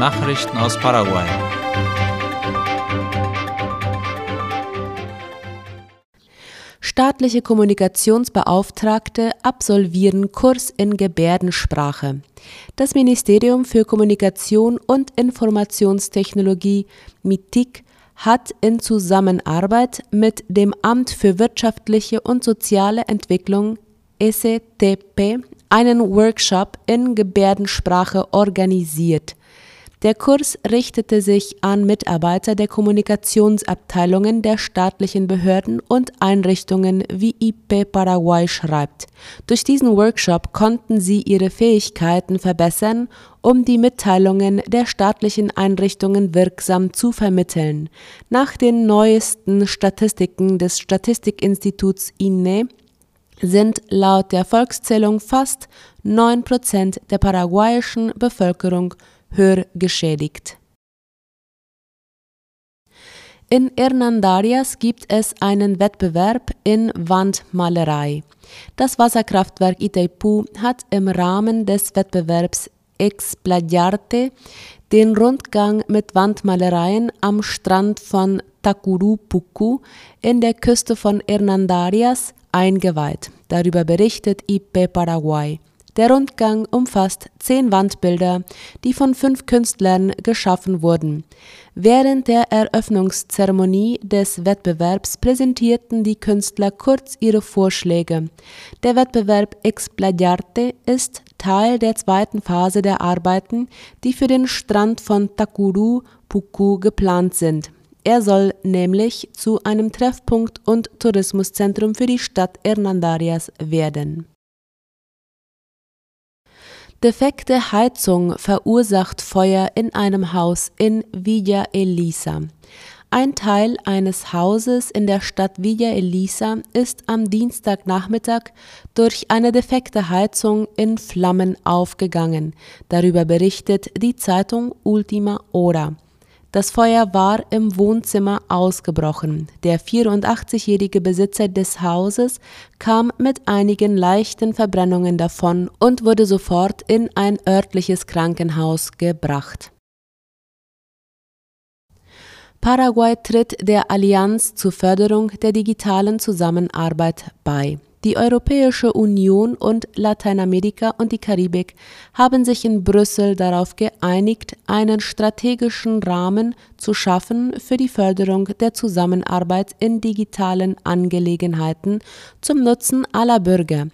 Nachrichten aus Paraguay. Staatliche Kommunikationsbeauftragte absolvieren Kurs in Gebärdensprache. Das Ministerium für Kommunikation und Informationstechnologie MITIC hat in Zusammenarbeit mit dem Amt für wirtschaftliche und soziale Entwicklung STP einen Workshop in Gebärdensprache organisiert. Der Kurs richtete sich an Mitarbeiter der Kommunikationsabteilungen der staatlichen Behörden und Einrichtungen, wie IP Paraguay schreibt. Durch diesen Workshop konnten sie ihre Fähigkeiten verbessern, um die Mitteilungen der staatlichen Einrichtungen wirksam zu vermitteln. Nach den neuesten Statistiken des Statistikinstituts INE sind laut der Volkszählung fast 9 Prozent der paraguayischen Bevölkerung hörgeschädigt. In Hernandarias gibt es einen Wettbewerb in Wandmalerei. Das Wasserkraftwerk Itaipu hat im Rahmen des Wettbewerbs Explayarte den Rundgang mit Wandmalereien am Strand von Tacurupucu in der Küste von Hernandarias eingeweiht. Darüber berichtet IP Paraguay. Der Rundgang umfasst zehn Wandbilder, die von fünf Künstlern geschaffen wurden. Während der Eröffnungszeremonie des Wettbewerbs präsentierten die Künstler kurz ihre Vorschläge. Der Wettbewerb Explayarte ist Teil der zweiten Phase der Arbeiten, die für den Strand von Takuru Puku geplant sind. Er soll nämlich zu einem Treffpunkt und Tourismuszentrum für die Stadt Hernandarias werden. Defekte Heizung verursacht Feuer in einem Haus in Villa Elisa. Ein Teil eines Hauses in der Stadt Villa Elisa ist am Dienstagnachmittag durch eine defekte Heizung in Flammen aufgegangen. Darüber berichtet die Zeitung Ultima Hora. Das Feuer war im Wohnzimmer ausgebrochen. Der 84-jährige Besitzer des Hauses kam mit einigen leichten Verbrennungen davon und wurde sofort in ein örtliches Krankenhaus gebracht. Paraguay tritt der Allianz zur Förderung der digitalen Zusammenarbeit bei. Die Europäische Union und Lateinamerika und die Karibik haben sich in Brüssel darauf geeinigt, einen strategischen Rahmen zu schaffen für die Förderung der Zusammenarbeit in digitalen Angelegenheiten zum Nutzen aller Bürger.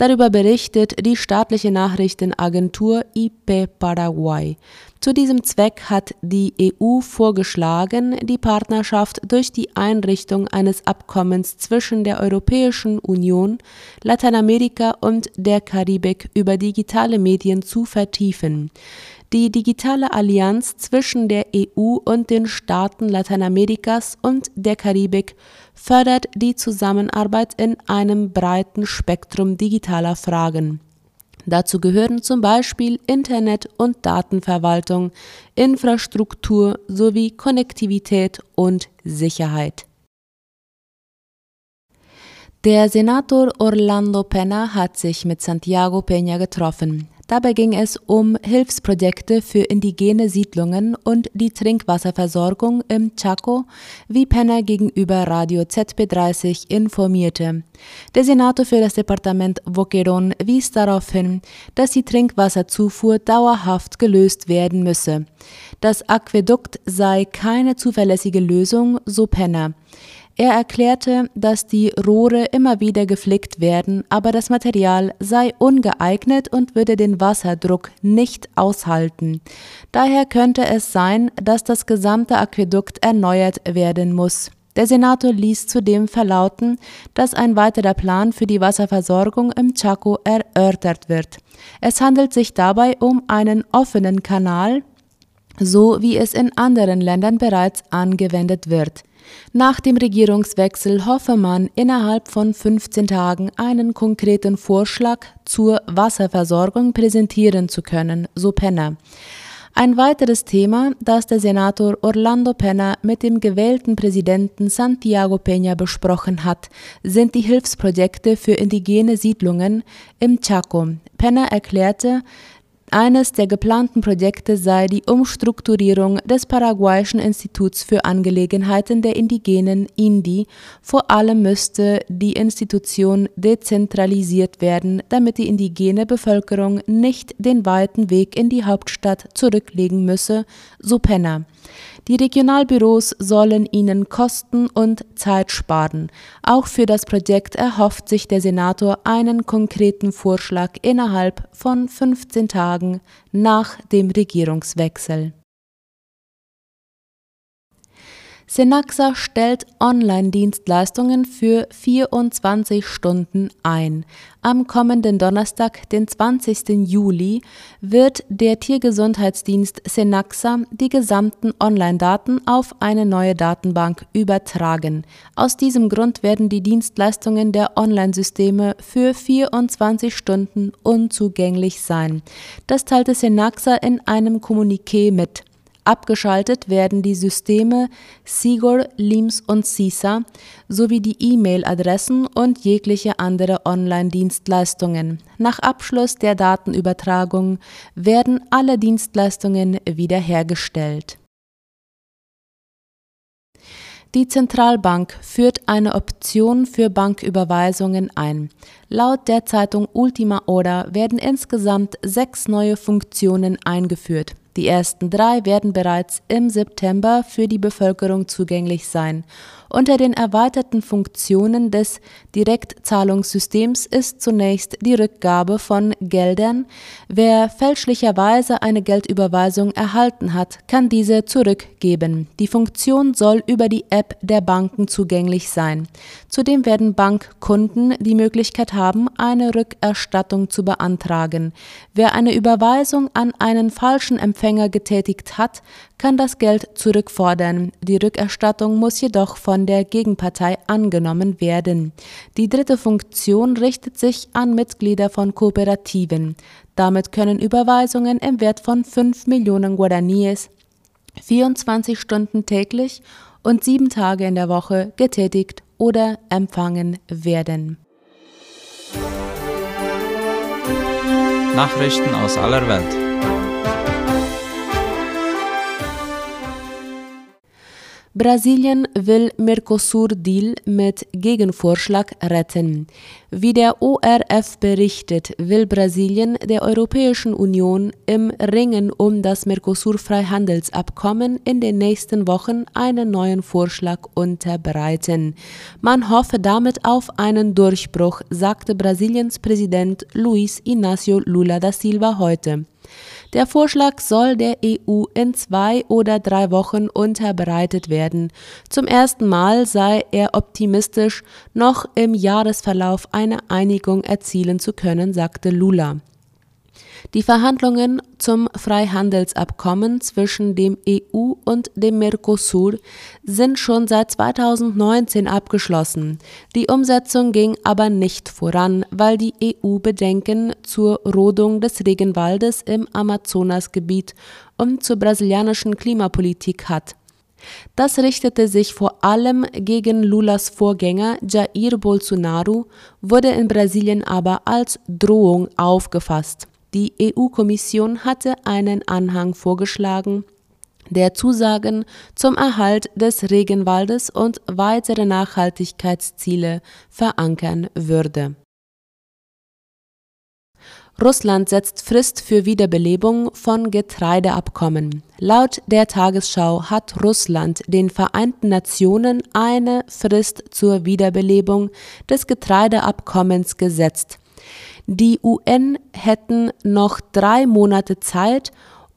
Darüber berichtet die staatliche Nachrichtenagentur IP Paraguay. Zu diesem Zweck hat die EU vorgeschlagen, die Partnerschaft durch die Einrichtung eines Abkommens zwischen der Europäischen Union, Lateinamerika und der Karibik über digitale Medien zu vertiefen. Die digitale Allianz zwischen der EU und den Staaten Lateinamerikas und der Karibik fördert die Zusammenarbeit in einem breiten Spektrum digitaler Fragen. Dazu gehören zum Beispiel Internet- und Datenverwaltung, Infrastruktur sowie Konnektivität und Sicherheit. Der Senator Orlando Pena hat sich mit Santiago Peña getroffen. Dabei ging es um Hilfsprojekte für indigene Siedlungen und die Trinkwasserversorgung im Chaco, wie Penner gegenüber Radio ZP30 informierte. Der Senator für das Departement Boquerón wies darauf hin, dass die Trinkwasserzufuhr dauerhaft gelöst werden müsse. Das Aquädukt sei keine zuverlässige Lösung, so Penner. Er erklärte, dass die Rohre immer wieder geflickt werden, aber das Material sei ungeeignet und würde den Wasserdruck nicht aushalten. Daher könnte es sein, dass das gesamte Aquädukt erneuert werden muss. Der Senator ließ zudem verlauten, dass ein weiterer Plan für die Wasserversorgung im Chaco erörtert wird. Es handelt sich dabei um einen offenen Kanal, so wie es in anderen Ländern bereits angewendet wird. Nach dem Regierungswechsel hoffe man, innerhalb von 15 Tagen einen konkreten Vorschlag zur Wasserversorgung präsentieren zu können, so Penner. Ein weiteres Thema, das der Senator Orlando Penner mit dem gewählten Präsidenten Santiago Peña besprochen hat, sind die Hilfsprojekte für indigene Siedlungen im Chaco. Penner erklärte, Eines der geplanten Projekte sei die Umstrukturierung des paraguayischen Instituts für Angelegenheiten der Indigenen INDI. Vor allem müsste die Institution dezentralisiert werden, damit die indigene Bevölkerung nicht den weiten Weg in die Hauptstadt zurücklegen müsse, so Penner. Die Regionalbüros sollen ihnen Kosten und Zeit sparen. Auch für das Projekt erhofft sich der Senator einen konkreten Vorschlag innerhalb von 15 Tagen nach dem Regierungswechsel. Senaxa stellt Online-Dienstleistungen für 24 Stunden ein. Am kommenden Donnerstag, den 20. Juli, wird der Tiergesundheitsdienst Senaxa die gesamten Online-Daten auf eine neue Datenbank übertragen. Aus diesem Grund werden die Dienstleistungen der Online-Systeme für 24 Stunden unzugänglich sein. Das teilte Senaxa in einem Kommuniqué mit. Abgeschaltet werden die Systeme Sigor, Lims und Sisa sowie die E-Mail-Adressen und jegliche andere Online-Dienstleistungen. Nach Abschluss der Datenübertragung werden alle Dienstleistungen wiederhergestellt. Die Zentralbank führt eine Option für Banküberweisungen ein. Laut der Zeitung Ultima Hora werden insgesamt sechs neue Funktionen eingeführt. Die ersten drei werden bereits im September für die Bevölkerung zugänglich sein. Unter den erweiterten Funktionen des Direktzahlungssystems ist zunächst die Rückgabe von Geldern. Wer fälschlicherweise eine Geldüberweisung erhalten hat, kann diese zurückgeben. Die Funktion soll über die App der Banken zugänglich sein. Zudem werden Bankkunden die Möglichkeit haben, eine Rückerstattung zu beantragen. Wer eine Überweisung an einen falschen Empfänger getätigt hat, kann das Geld zurückfordern. Die Rückerstattung muss jedoch von der Gegenpartei angenommen werden. Die dritte Funktion richtet sich an Mitglieder von Kooperativen. Damit können Überweisungen im Wert von 5 Millionen Guaraníes 24 Stunden täglich und sieben Tage in der Woche getätigt oder empfangen werden. Nachrichten aus aller Welt. Brasilien will Mercosur-Deal mit Gegenvorschlag retten. Wie der ORF berichtet, will Brasilien der Europäischen Union im Ringen um das Mercosur-Freihandelsabkommen in den nächsten Wochen einen neuen Vorschlag unterbreiten. Man hoffe damit auf einen Durchbruch, sagte Brasiliens Präsident Luiz Inácio Lula da Silva heute. Der Vorschlag soll der EU in zwei oder drei Wochen unterbreitet werden. Zum ersten Mal sei er optimistisch, noch im Jahresverlauf eine Einigung erzielen zu können, sagte Lula. Die Verhandlungen zum Freihandelsabkommen zwischen dem EU und dem Mercosur sind schon seit 2019 abgeschlossen. Die Umsetzung ging aber nicht voran, weil die EU Bedenken zur Rodung des Regenwaldes im Amazonasgebiet und zur brasilianischen Klimapolitik hat. Das richtete sich vor allem gegen Lulas Vorgänger Jair Bolsonaro, wurde in Brasilien aber als Drohung aufgefasst. Die EU-Kommission hatte einen Anhang vorgeschlagen, der Zusagen zum Erhalt des Regenwaldes und weitere Nachhaltigkeitsziele verankern würde. Russland setzt Frist für Wiederbelebung von Getreideabkommen. Laut der Tagesschau hat Russland den Vereinten Nationen eine Frist zur Wiederbelebung des Getreideabkommens gesetzt. Die UN hätten noch drei Monate Zeit,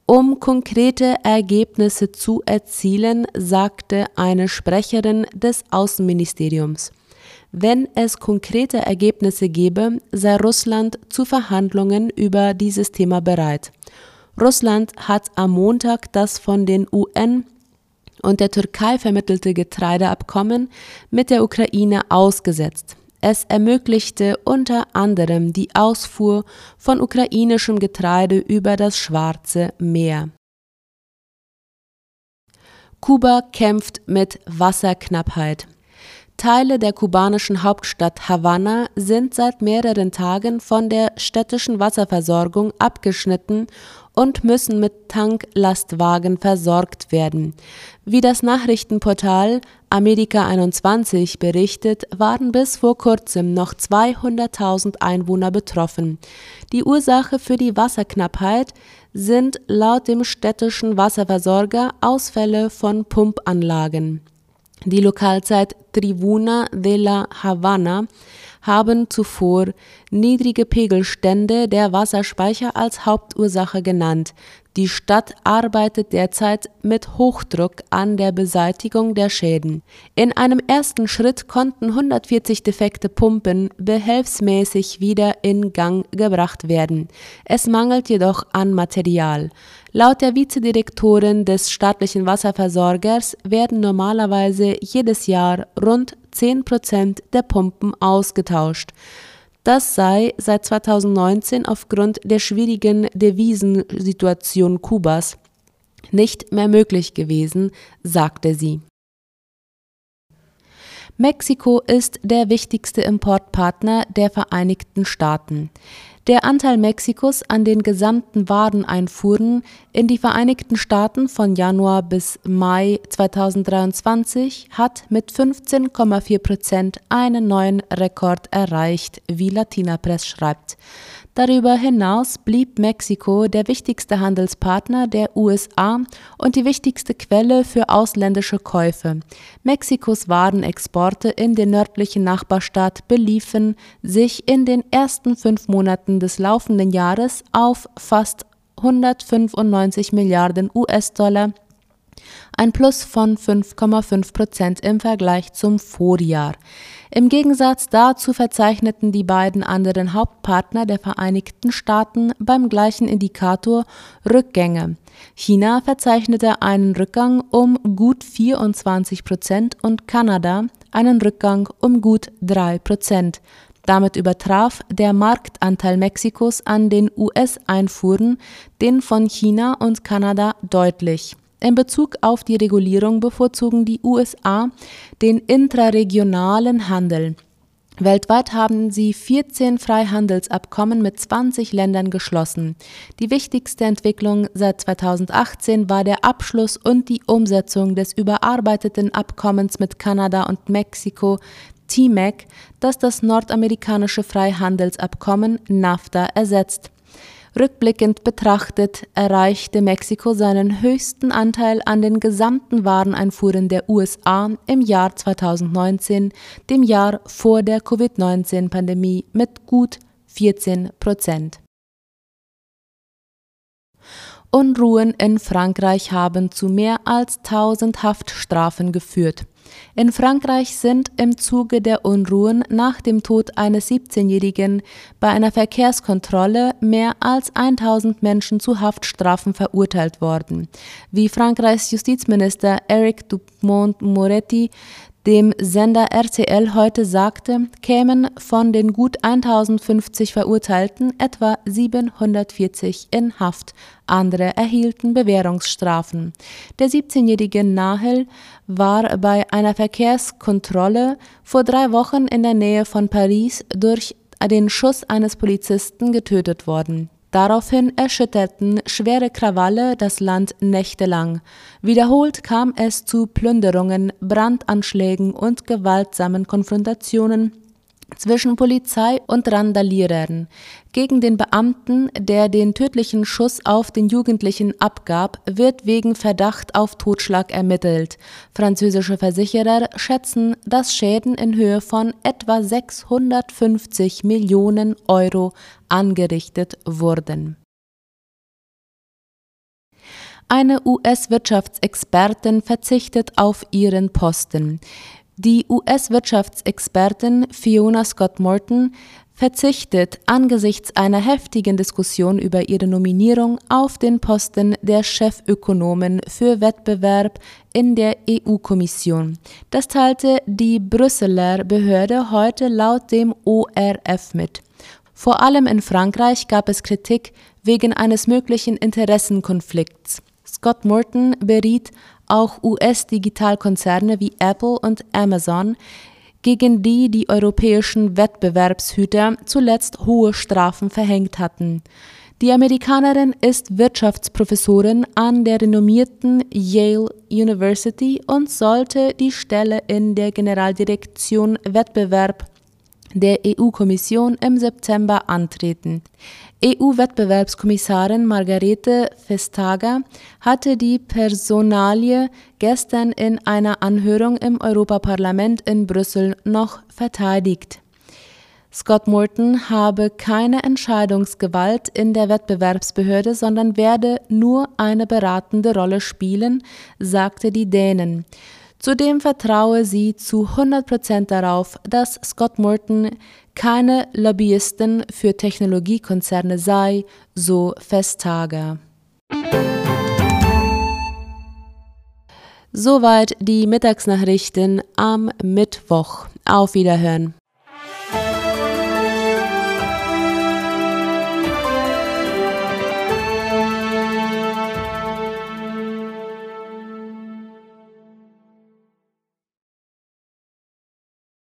um konkrete Ergebnisse zu erzielen, sagte eine Sprecherin des Außenministeriums. Wenn es konkrete Ergebnisse gebe, sei Russland zu Verhandlungen über dieses Thema bereit. Russland hat am Montag das von den UN und der Türkei vermittelte Getreideabkommen mit der Ukraine ausgesetzt. Es ermöglichte unter anderem die Ausfuhr von ukrainischem Getreide über das Schwarze Meer. Kuba kämpft mit Wasserknappheit. Teile der kubanischen Hauptstadt Havanna sind seit mehreren Tagen von der städtischen Wasserversorgung abgeschnitten und müssen mit Tanklastwagen versorgt werden. Wie das Nachrichtenportal Amerika 21 berichtet, waren bis vor kurzem noch 200.000 Einwohner betroffen. Die Ursache für die Wasserknappheit sind laut dem städtischen Wasserversorger Ausfälle von Pumpanlagen. Die Lokalzeit Tribuna de la Habana haben zuvor niedrige Pegelstände der Wasserspeicher als Hauptursache genannt. Die Stadt arbeitet derzeit mit Hochdruck an der Beseitigung der Schäden. In einem ersten Schritt konnten 140 defekte Pumpen behelfsmäßig wieder in Gang gebracht werden. Es mangelt jedoch an Material. Laut der Vizedirektorin des staatlichen Wasserversorgers werden normalerweise jedes Jahr rund 10 Prozent der Pumpen ausgetauscht. Das sei seit 2019 aufgrund der schwierigen Devisensituation Kubas nicht mehr möglich gewesen, sagte sie. Mexiko ist der wichtigste Importpartner der Vereinigten Staaten. Der Anteil Mexikos an den gesamten Wareneinfuhren in die Vereinigten Staaten von Januar bis Mai 2023 hat mit 15,4 Prozent einen neuen Rekord erreicht, wie Latina Press schreibt. Darüber hinaus blieb Mexiko der wichtigste Handelspartner der USA und die wichtigste Quelle für ausländische Käufe. Mexikos Warenexporte in den nördlichen Nachbarstaat beliefen sich in den ersten fünf Monaten des laufenden Jahres auf fast 195 Milliarden US-Dollar, ein Plus von 5,5 Prozent im Vergleich zum Vorjahr. Im Gegensatz dazu verzeichneten die beiden anderen Hauptpartner der Vereinigten Staaten beim gleichen Indikator Rückgänge. China verzeichnete einen Rückgang um gut 24 Prozent und Kanada einen Rückgang um gut 3 Prozent. Damit übertraf der Marktanteil Mexikos an den US-Einfuhren den von China und Kanada deutlich. In Bezug auf die Regulierung bevorzugen die USA den intraregionalen Handel. Weltweit haben sie 14 Freihandelsabkommen mit 20 Ländern geschlossen. Die wichtigste Entwicklung seit 2018 war der Abschluss und die Umsetzung des überarbeiteten Abkommens mit Kanada und Mexiko TMEC, das das nordamerikanische Freihandelsabkommen NAFTA ersetzt. Rückblickend betrachtet erreichte Mexiko seinen höchsten Anteil an den gesamten Wareneinfuhren der USA im Jahr 2019, dem Jahr vor der Covid-19-Pandemie, mit gut 14 Prozent. Unruhen in Frankreich haben zu mehr als 1000 Haftstrafen geführt. In Frankreich sind im Zuge der Unruhen nach dem Tod eines 17-Jährigen bei einer Verkehrskontrolle mehr als 1000 Menschen zu Haftstrafen verurteilt worden. Wie Frankreichs Justizminister Eric Dupont-Moretti dem Sender RTL heute sagte, kämen von den gut 1050 Verurteilten etwa 740 in Haft. Andere erhielten Bewährungsstrafen. Der 17-jährige Nahel war bei einer Verkehrskontrolle vor drei Wochen in der Nähe von Paris durch den Schuss eines Polizisten getötet worden. Daraufhin erschütterten schwere Krawalle das Land nächtelang. Wiederholt kam es zu Plünderungen, Brandanschlägen und gewaltsamen Konfrontationen zwischen Polizei und Randalierern. Gegen den Beamten, der den tödlichen Schuss auf den Jugendlichen abgab, wird wegen Verdacht auf Totschlag ermittelt. Französische Versicherer schätzen, dass Schäden in Höhe von etwa 650 Millionen Euro angerichtet wurden. Eine US-Wirtschaftsexpertin verzichtet auf ihren Posten. Die US-Wirtschaftsexpertin Fiona Scott Morton verzichtet angesichts einer heftigen Diskussion über ihre Nominierung auf den Posten der Chefökonomen für Wettbewerb in der EU-Kommission. Das teilte die Brüsseler Behörde heute laut dem ORF mit. Vor allem in Frankreich gab es Kritik wegen eines möglichen Interessenkonflikts. Scott Morton beriet auch US-Digitalkonzerne wie Apple und Amazon gegen die die europäischen Wettbewerbshüter zuletzt hohe Strafen verhängt hatten. Die Amerikanerin ist Wirtschaftsprofessorin an der renommierten Yale University und sollte die Stelle in der Generaldirektion Wettbewerb der EU-Kommission im September antreten. EU-Wettbewerbskommissarin Margarete Vestager hatte die Personalie gestern in einer Anhörung im Europaparlament in Brüssel noch verteidigt. Scott Morton habe keine Entscheidungsgewalt in der Wettbewerbsbehörde, sondern werde nur eine beratende Rolle spielen, sagte die Dänen. Zudem vertraue sie zu 100 Prozent darauf, dass Scott Morton keine Lobbyisten für Technologiekonzerne sei, so Vestager. Soweit die Mittagsnachrichten am Mittwoch. Auf Wiederhören.